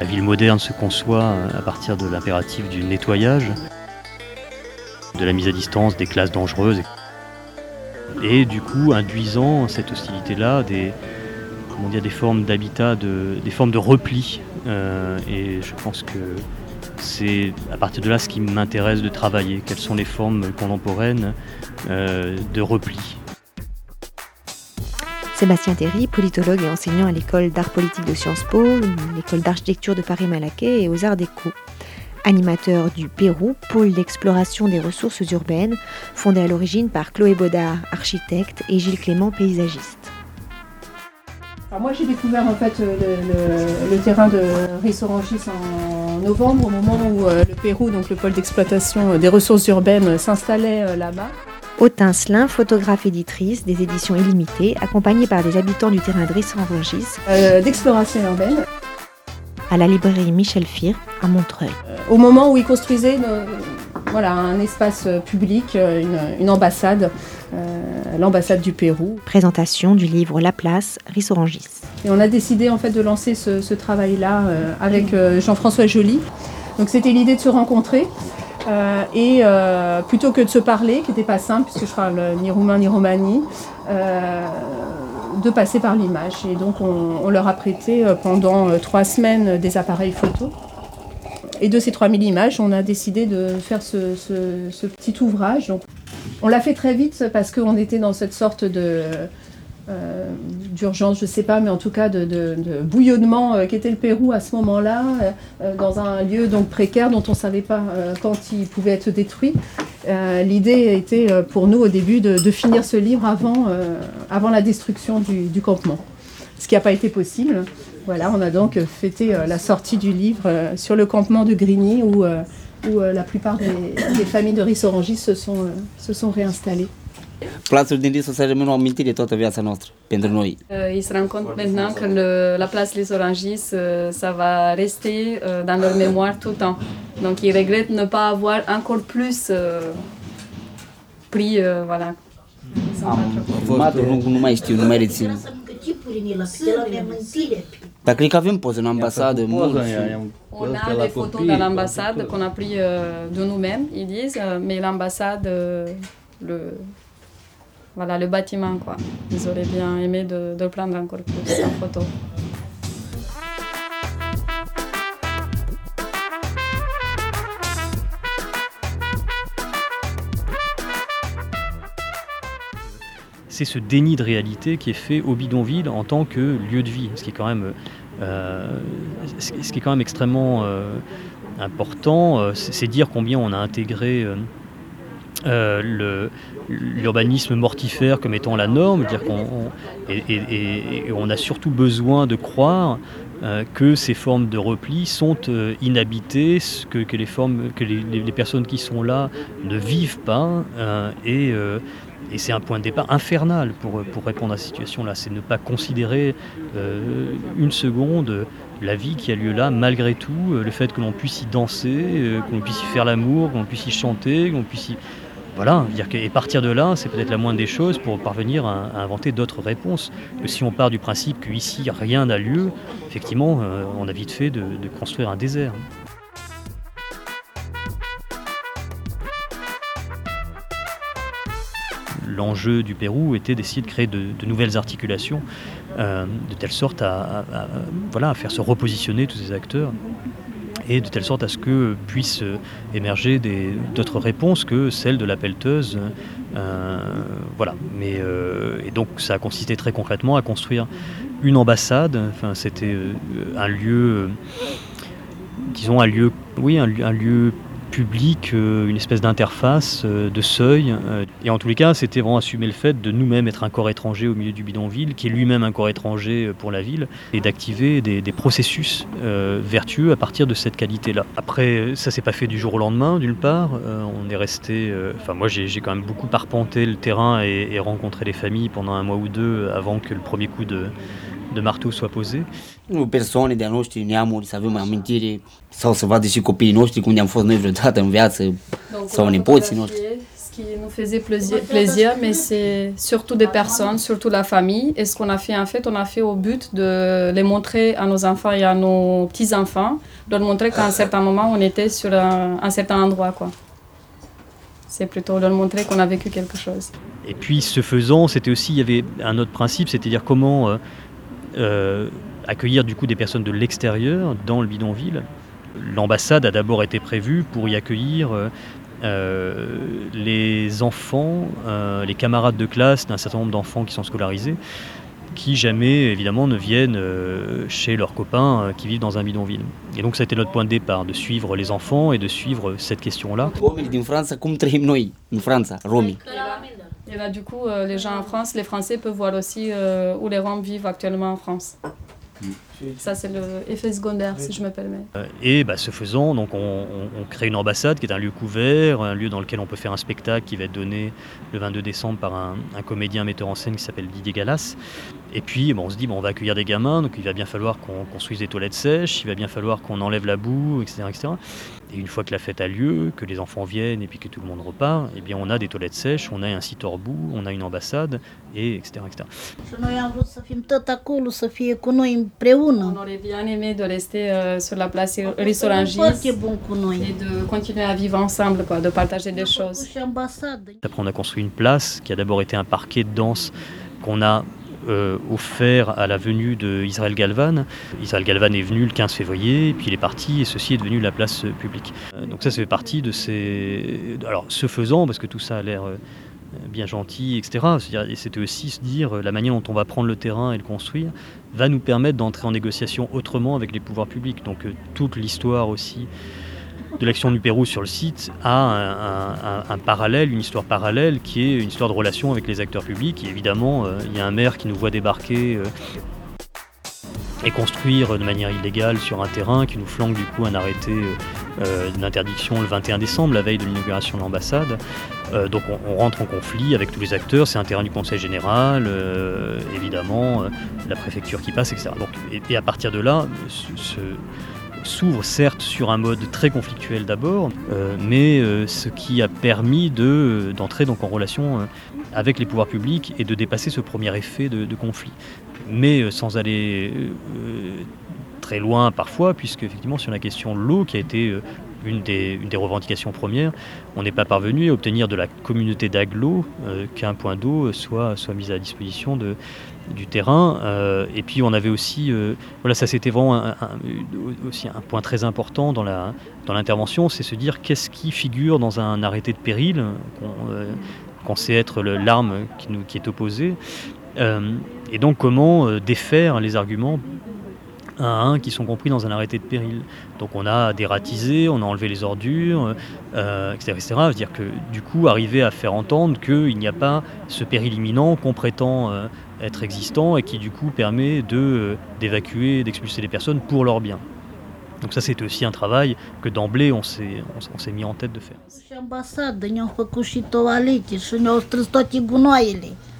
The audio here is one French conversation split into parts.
La ville moderne se conçoit à partir de l'impératif du nettoyage, de la mise à distance des classes dangereuses, et du coup induisant cette hostilité-là des, formes d'habitat, des formes de repli. Euh, et je pense que c'est à partir de là ce qui m'intéresse de travailler. Quelles sont les formes contemporaines euh, de repli Sébastien Théry, politologue et enseignant à l'école d'art politique de Sciences Po, l'école d'architecture de Paris-Malaquais et aux Arts Déco. Animateur du Pérou, pôle d'exploration des ressources urbaines, fondé à l'origine par Chloé Baudard, architecte, et Gilles Clément, paysagiste. moi j'ai découvert en fait le, terrain de Rissorangis en novembre, au moment où euh, le Pérou, donc le pôle d'exploitation des ressources urbaines, s'installait euh, là-bas. Autincelin, photographe éditrice des éditions illimitées, accompagnée par des habitants du terrain de Rissorangis. Euh, d'exploration urbaine. À la librairie Michel Fir, à Montreuil. au moment où il construisait voilà, un espace public, une, ambassade, l'ambassade du Pérou. Présentation du livre La Place, Rissorangis. Et on a décidé en fait de lancer ce, travail-là avec Jean-François Joly. Donc c'était l'idée de se rencontrer euh, et euh, plutôt que de se parler, qui n'était pas simple, puisque je parle ni roumain ni romani, euh, de passer par l'image. Et donc on, leur a prêté pendant trois semaines des appareils photo. Et de ces 3000 images, on a décidé de faire ce, ce petit ouvrage. on l'a fait très vite parce qu'on était dans cette sorte de euh, d'urgence, je ne sais pas, mais en tout cas de, bouillonnement euh, qu'était le Pérou à ce moment-là, euh, dans un lieu donc précaire dont on ne savait pas quand il pouvait être détruit. L'idée était pour nous au début de, finir ce livre avant, avant la destruction du, campement, ce qui n'a pas été possible. Voilà, on a donc fêté la sortie du livre sur le campement de Grigny où, où la plupart des, familles de Rissorangis se sont, se sont réinstallées. Plațul din Risu să rămână o amintire toată viața noastră pentru noi. Uh, ils se rendent compte maintenant que le, la place Les Orangis, uh, ça va rester uh, dans leur mémoire tout le temps. Donc ils regrettent ne pas avoir encore plus uh, pris, uh, voilà. Am format nu, nu mai știu, nu mai rețin. Dar cred că avem poze în ambasadă. On a des photos dans l'ambassade qu'on a pris euh, de nous-mêmes, ils disent, euh, mais l'ambassade, euh, le, voilà, le bâtiment, quoi. Ils auraient bien aimé de, de prendre encore plus en photo. c'est ce déni de réalité qui est fait au bidonville en tant que lieu de vie, ce qui est quand même, euh, extrêmement euh, important, euh, c'est dire combien on a intégré euh, l'urbanisme mortifère comme étant la norme, qu'on et, on a surtout besoin de croire euh, que ces formes de repli sont euh, inhabitées, que, les formes, que les, personnes qui sont là ne vivent pas, et, et c'est un point de départ infernal pour, pour répondre à cette situation-là. C'est ne pas considérer une seconde la vie qui a lieu là, malgré tout, le fait que l'on puisse y danser, que l'on puisse y faire l'amour, que l'on puisse y chanter, que l'on puisse y voilà, dire et partir de là, c'est peut-être la moindre des choses pour parvenir à, inventer d'autres réponses. Que si on part du principe qu'ici rien n'a lieu, effectivement, euh, on a vite fait de, construire un désert. L'enjeu du Pérou était d'essayer de créer de, nouvelles articulations, euh, de telle sorte à, voilà, à faire se repositionner tous ces acteurs et de telle sorte à ce que puissent émerger d'autres réponses que celles de la pelleteuse. Euh, voilà. Mais, euh, et donc ça a consisté très concrètement à construire une ambassade. Enfin, c'était euh, un lieu, disons un lieu, oui, un lieu public, euh, une espèce d'interface, euh, de seuil. Euh, et en tous les cas, c'était vraiment assumer le fait de nous-mêmes être un corps étranger au milieu du bidonville, qui est lui-même un corps étranger pour la ville, et d'activer des, processus vertueux à partir de cette qualité-là. Après, ça s'est pas fait du jour au lendemain, d'une part. on est resté. Enfin, moi, j'ai quand même beaucoup arpenté le terrain et, et rencontré les familles pendant un mois ou deux avant que le premier coup de de marteau soit posé. Persoane de-a noștri, neamuri, să avem amintire sau să vadă și copiii noștri unde am fost noi vreodată în viață sau nepoții noștri. ce qui nous faisait plaisir, plaisir mais c'est surtout des personnes, surtout la famille. Et ce qu'on a fait, en fait, on a fait au but de les montrer à nos enfants et à nos petits-enfants, de leur montrer qu'à un certain moment, on était sur un, certain endroit. quoi. C'est plutôt de leur montrer qu'on a vécu quelque chose. Et puis, ce faisant, c'était aussi, il y avait un autre principe, c'est-à-dire comment euh, accueillir du coup des personnes de l'extérieur dans le bidonville. L'ambassade a d'abord été prévue pour y accueillir euh, euh, les enfants, euh, les camarades de classe d'un certain nombre d'enfants qui sont scolarisés, qui jamais évidemment ne viennent euh, chez leurs copains qui vivent dans un bidonville. Et donc ça a été notre point de départ, de suivre les enfants et de suivre cette question-là. Et là, du coup, les gens en France, les Français peuvent voir aussi où les Roms vivent actuellement en France. Ça, c'est l'effet secondaire, si je me permets. Euh, et bah, ce faisant, donc on, crée une ambassade qui est un lieu couvert, un lieu dans lequel on peut faire un spectacle qui va être donné le 22 décembre par un, comédien metteur en scène qui s'appelle Didier Galas. Et puis on se dit, bon, on va accueillir des gamins, donc il va bien falloir qu'on construise des toilettes sèches, il va bien falloir qu'on enlève la boue, etc., etc. Et une fois que la fête a lieu, que les enfants viennent et puis que tout le monde repart, eh bien on a des toilettes sèches, on a un site hors bout, on a une ambassade, et etc. etc. On aurait bien aimé de rester euh, sur la place Rissorangis et de continuer à vivre ensemble, quoi, de partager des choses. Après, on a construit une place qui a d'abord été un parquet de danse qu'on a euh, offert à la venue d'Israël Galvan. Israël Galvan est venu le 15 février, puis il est parti, et ceci est devenu la place publique. Euh, donc ça, fait partie de ces... Alors, ce faisant, parce que tout ça a l'air bien gentil, etc. Et c'était aussi se dire la manière dont on va prendre le terrain et le construire va nous permettre d'entrer en négociation autrement avec les pouvoirs publics. Donc euh, toute l'histoire aussi de l'action du Pérou sur le site a un, parallèle, une histoire parallèle qui est une histoire de relation avec les acteurs publics. Et évidemment, euh, il y a un maire qui nous voit débarquer euh, et construire de manière illégale sur un terrain qui nous flanque du coup un arrêté d'interdiction le 21 décembre, la veille de l'inauguration de l'ambassade. Euh, donc on, rentre en conflit avec tous les acteurs, c'est un terrain du Conseil général, euh, évidemment, euh, la préfecture qui passe, etc. et, à partir de là, s'ouvre certes sur un mode très conflictuel d'abord, mais ce qui a permis d'entrer donc en relation avec les pouvoirs publics et de dépasser ce premier effet de, de conflit. Mais sans aller très loin parfois, puisque effectivement sur la question de l'eau, qui a été une des, revendications premières, on n'est pas parvenu à obtenir de la communauté d'agglo euh, qu'un point d'eau soit, soit mis à disposition de, du terrain. Euh, et puis on avait aussi, euh, voilà, ça c'était vraiment un, aussi un point très important dans dans l'intervention, c'est se dire qu'est-ce qui figure dans un arrêté de péril qu'on sait être l'arme qui, qui est opposée. et donc comment défaire les arguments qui sont compris dans un arrêté de péril. Donc on a dératisé, on a enlevé les ordures, euh, etc., etc. C'est-à-dire que du coup, arriver à faire entendre qu'il n'y a pas ce péril imminent qu'on prétend euh, être existant et qui du coup permet de, euh, d'évacuer, d'expulser les personnes pour leur bien. Donc ça, c'est aussi un travail que d'emblée, on s'est, on, s'est mis en tête de faire.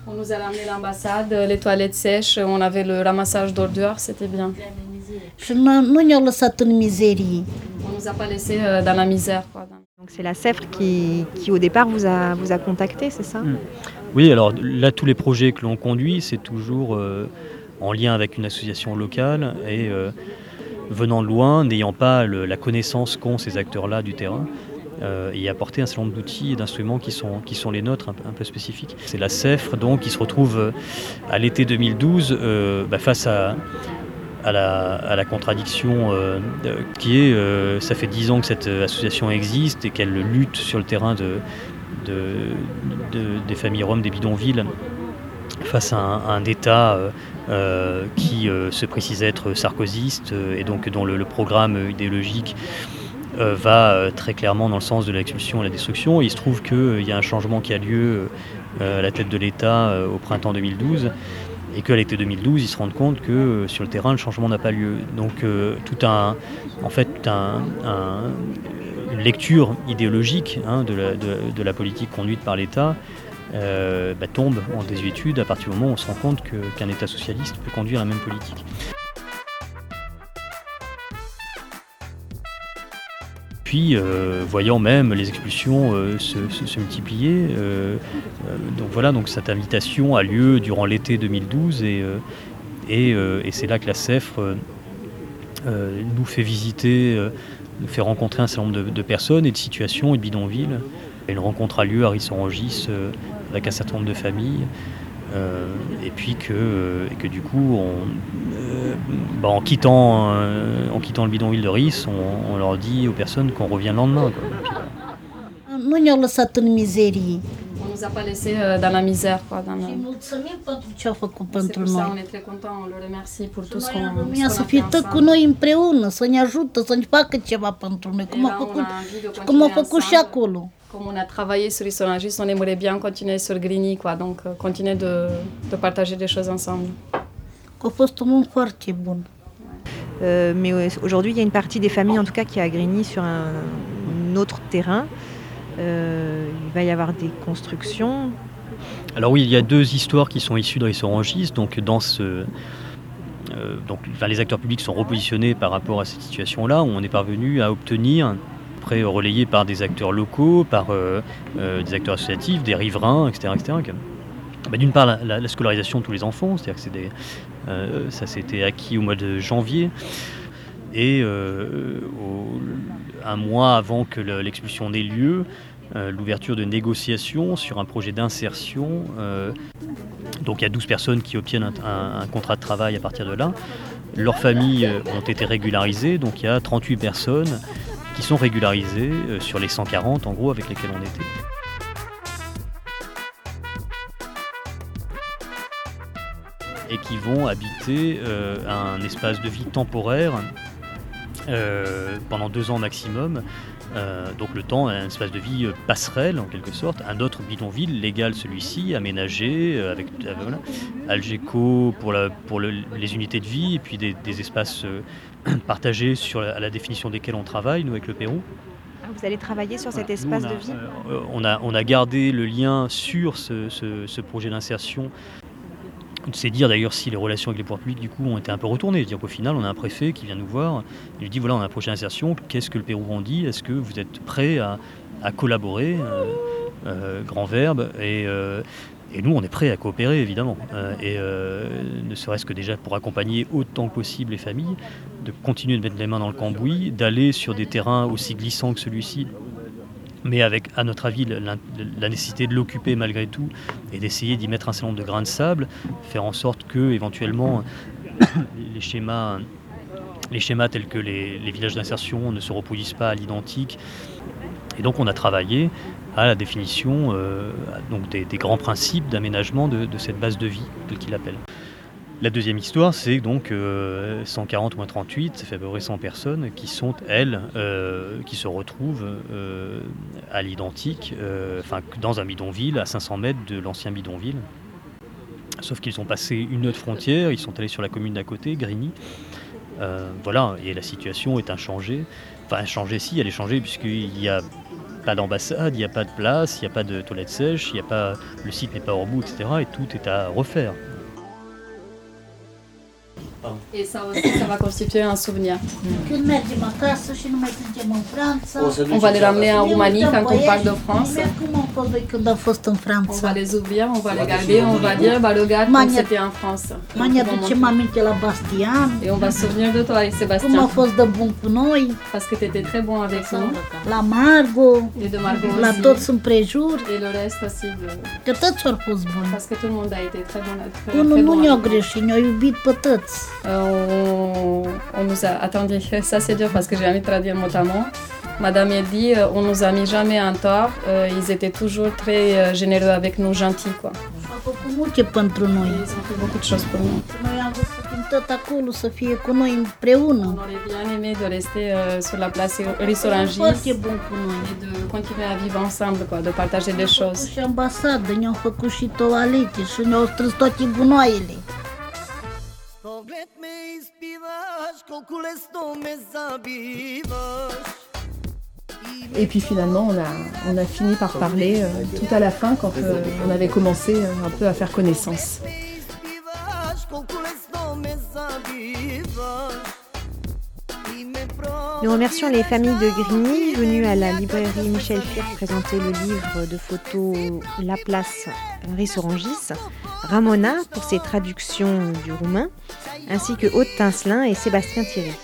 On nous a ramené l'ambassade, les toilettes sèches, on avait le ramassage d'ordures, c'était bien. On nous a pas laissé euh, dans la misère. Donc c'est la CEFRE qui, qui, au départ vous a, vous a contacté, c'est ça? Hmm. Oui, alors là tous les projets que l'on conduit, c'est toujours euh, en lien avec une association locale et euh, venant de loin, n'ayant pas la connaissance qu'ont ces acteurs-là du terrain. et apporter un certain nombre d'outils et d'instruments qui sont, qui sont les nôtres, un, peu spécifiques. C'est la CEFRE donc, qui se retrouve à l'été 2012 bah, face à, à la, contradiction euh, qui est, euh, ça fait dix ans que cette association existe et qu'elle lutte sur le terrain de, des familles roms des bidonvilles face à un, État euh, qui se précise être sarkozyste et donc dont le, programme idéologique va très clairement dans le sens de l'expulsion et la destruction. il se trouve qu'il y a un changement qui a lieu à la tête de l'État au printemps 2012 et qu'à l'été 2012, ils se rendent compte que euh, sur le terrain, le changement n'a pas lieu. Donc euh, tout un, en fait, un, une lecture idéologique hein, de, la, politique conduite par l'État euh, bah, tombe en désuétude à partir du moment où on se rend compte qu'un État socialiste peut conduire la même politique. Puis, voyant même les expulsions se, multiplier, donc voilà, donc cette invitation a lieu durant l'été 2012 et, c'est là que la CEFRE nous fait visiter, nous fait rencontrer un certain nombre de, personnes et de situations et de bidonvilles. Une rencontre a lieu à Rissorangis avec un certain nombre de familles. Euh, et puis que, euh, que du coup, on, euh, bah, en, quittant, en quittant le bidonville de Ris, on, leur dit aux personnes qu'on revient le lendemain. On ne nous a pas laissé dans la misère. Quoi, dans. On est très content, on le remercie pour tout ce qu'on a fait să fie tot cu noi împreună, să ne ajută, să ne facă ceva pentru noi, cum a făcut, cum a făcut și acolo. Comme on a travaillé sur juste on aimerait bien continuer sur Grigny, quoi. Donc, euh, continuer de, de, partager des choses ensemble. Euh, mais aujourd'hui, il y a une partie des familles, en tout cas, qui a Grigny sur un, autre terrain. Euh, il va y avoir des constructions. Alors oui, il y a deux histoires qui sont issues de Rissorangis. Donc, dans ce, donc, les acteurs publics sont repositionnés par rapport à cette situation-là, où on est parvenu à obtenir après relayé par des acteurs locaux, par euh, euh, des acteurs associatifs, des riverains, etc. Bah, d'une part, la, scolarisation de tous les enfants, c'est-à-dire que euh, ça s'était acquis au mois de janvier. Et un mois avant que l'expulsion n'ait lieu, l'ouverture de négociations sur un projet d'insertion. donc il y a 12 personnes qui obtiennent un, contrat de travail à partir de là. Leurs familles ont été régularisées, donc il y a 38 personnes qui sont régularisés euh, sur les 140 en gros avec lesquels on était. Et qui vont habiter euh, un espace de vie temporaire euh, pendant deux ans maximum. donc le temps, un espace de vie passerelle en quelque sorte, un autre bidonville légal celui-ci, aménagé avec Algeco pour, la, pour les unités de vie et puis des espaces partagés sur la, à la définition desquels on travaille, nous, avec le Pérou. Ah, vous allez travailler sur cet espace de vie euh, on, a, on a gardé le lien sur ce, ce, projet d'insertion. C'est dire d'ailleurs si les relations avec les pouvoirs publics du coup ont été un peu retournées. dire qu'au final, on a un préfet qui vient nous voir, il lui dit voilà, on a un projet d'insertion, qu'est-ce que le Pérou en dit? Est-ce que vous êtes prêt à, à collaborer euh, euh, Grand verbe? Et, et nous, on est prêt à coopérer, évidemment. Euh, et euh, ne serait-ce que déjà pour accompagner autant que possible les familles, de continuer de mettre les mains dans le cambouis, d'aller sur des terrains aussi glissants que celui-ci, mais avec, à notre avis, la, nécessité de l'occuper malgré tout et d'essayer d'y mettre un certain nombre de grains de sable, faire en sorte que, éventuellement, les schémas, tels que les, villages d'insertion ne se reproduisent pas à l'identique. Et donc, on a travaillé à la définition euh, des, grands principes d'aménagement de, cette base de vie, tel qu'il appelle. La deuxième histoire, c'est donc 140 euh, moins 38, ça fait à peu près 100 personnes qui sont, elles, euh, qui se retrouvent à l'identique, enfin dans un bidonville, à 500 mètres de l'ancien bidonville. Sauf qu'ils ont passé une autre frontière, ils sont allés sur la commune d'à côté, Grigny. voilà, et la situation est inchangée. Enfin, inchangée si, elle est changée, puisqu'il y a pas d'ambassade, il n'y a pas de place, il n'y a pas de toilette sèche, le site n'est pas au bout, etc. Et tout est à refaire. Et ça aussi, ça va constituer un souvenir. On va les ramener en Roumanie quand on parle de France. On va les ouvrir, on va les garder, on va dire, bah regarde comme c'était en France. Et on va se souvenir de toi et Sébastien. Parce que tu étais très bon avec nous. La Margot. Et de Margot La toți împrejur. Et le reste aussi. De... Că toți au fost buni. Parce que tout le monde a été très bon. Très, Unul nu ne-a greșit, ne-a iubit pe toți. Euh, on, nous a. Attendez, ça c'est dur parce que j'ai envie de traduire mot à mot. Madame a dit, euh, on nous a mis jamais en tort. Euh, ils étaient toujours très généreux avec nous, gentils quoi. Ils ont fait beaucoup de choses pour nous. On aurait bien aimé de rester sur la place Rissorangis et de continuer à vivre ensemble, quoi, de partager des choses. Et puis finalement, on a, on a fini par parler euh, tout à la fin quand euh, on avait commencé euh, un peu à faire connaissance. Nous remercions les familles de Grigny venues à la librairie Michel Fir présenter le livre de photos La Place Rissorangis, Ramona pour ses traductions du roumain, ainsi que Aude Tincelin et Sébastien Thierry.